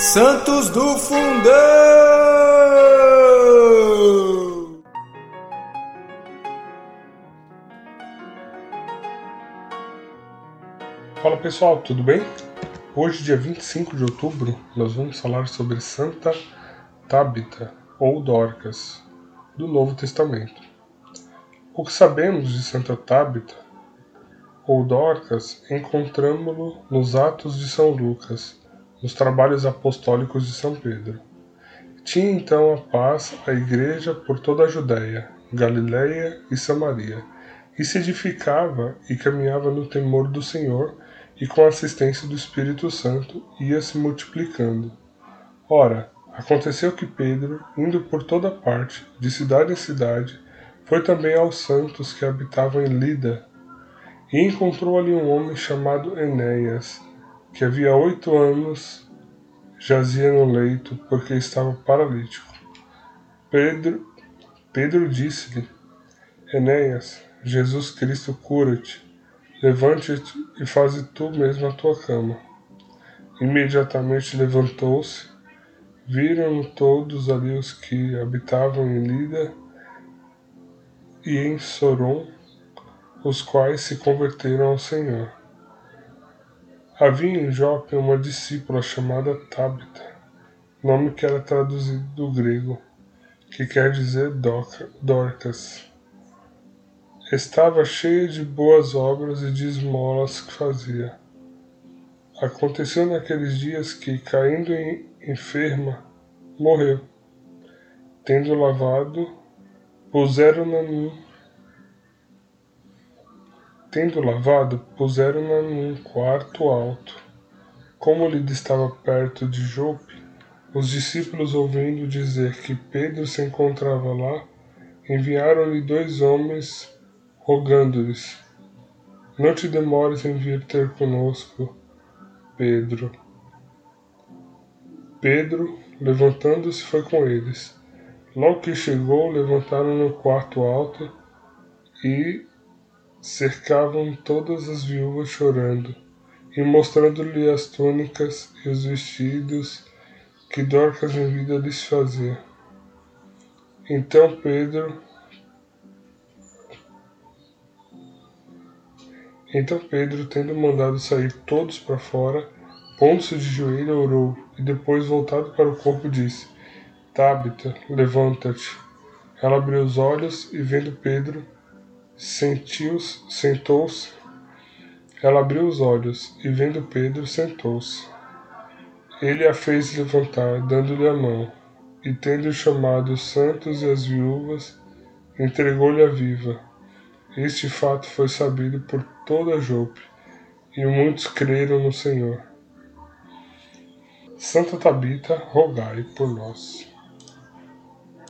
Santos do Fundão! Fala pessoal, tudo bem? Hoje, dia 25 de outubro, nós vamos falar sobre Santa Tabita ou Dorcas, do Novo Testamento. O que sabemos de Santa Tabita ou Dorcas encontramos-lo nos Atos de São Lucas, nos trabalhos apostólicos de São Pedro. Tinha então a paz a igreja por toda a Judéia, Galiléia e Samaria, e se edificava e caminhava no temor do Senhor, e com a assistência do Espírito Santo ia se multiplicando. Ora, aconteceu que Pedro, indo por toda parte, de cidade em cidade, foi também aos santos que habitavam em Lida, e encontrou ali um homem chamado Enéas, que havia oito anos jazia no leito porque estava paralítico. Pedro, Pedro disse-lhe: Enéas, Jesus Cristo cura-te. Levante-te e faze tu mesmo a tua cama. Imediatamente levantou-se. Viram todos ali os que habitavam em Lida e em Soron, os quais se converteram ao Senhor. Havia em Jope uma discípula chamada Tabita, nome que era traduzido do grego, que quer dizer Dorcas. Estava cheia de boas obras e de esmolas que fazia. Aconteceu naqueles dias que, caindo enferma, morreu. Tendo lavado, puseram-na num Tendo lavado, puseram-na num quarto alto. Como lhe estava perto de Jope, os discípulos, ouvindo dizer que Pedro se encontrava lá, enviaram-lhe dois homens, rogando-lhes: Não te demores em vir ter conosco, Pedro. Pedro, levantando-se, foi com eles. Logo que chegou, levantaram no quarto alto e cercavam todas as viúvas chorando, e mostrando-lhe as túnicas e os vestidos que Dorcas em vida lhes fazia. Então Pedro Então Pedro, tendo mandado sair todos para fora, pondo-se de joelho, orou, e depois, voltado para o corpo, disse: Tabita, levanta-te. Ela abriu os olhos e, vendo Pedro, sentou-se. Ela abriu os olhos e, vendo Pedro, sentou-se. Ele a fez levantar, dando-lhe a mão, e, tendo chamado os santos e as viúvas, entregou-lhe a viva. Este fato foi sabido por toda Jope, e muitos creram no Senhor. Santa Tabita, rogai por nós.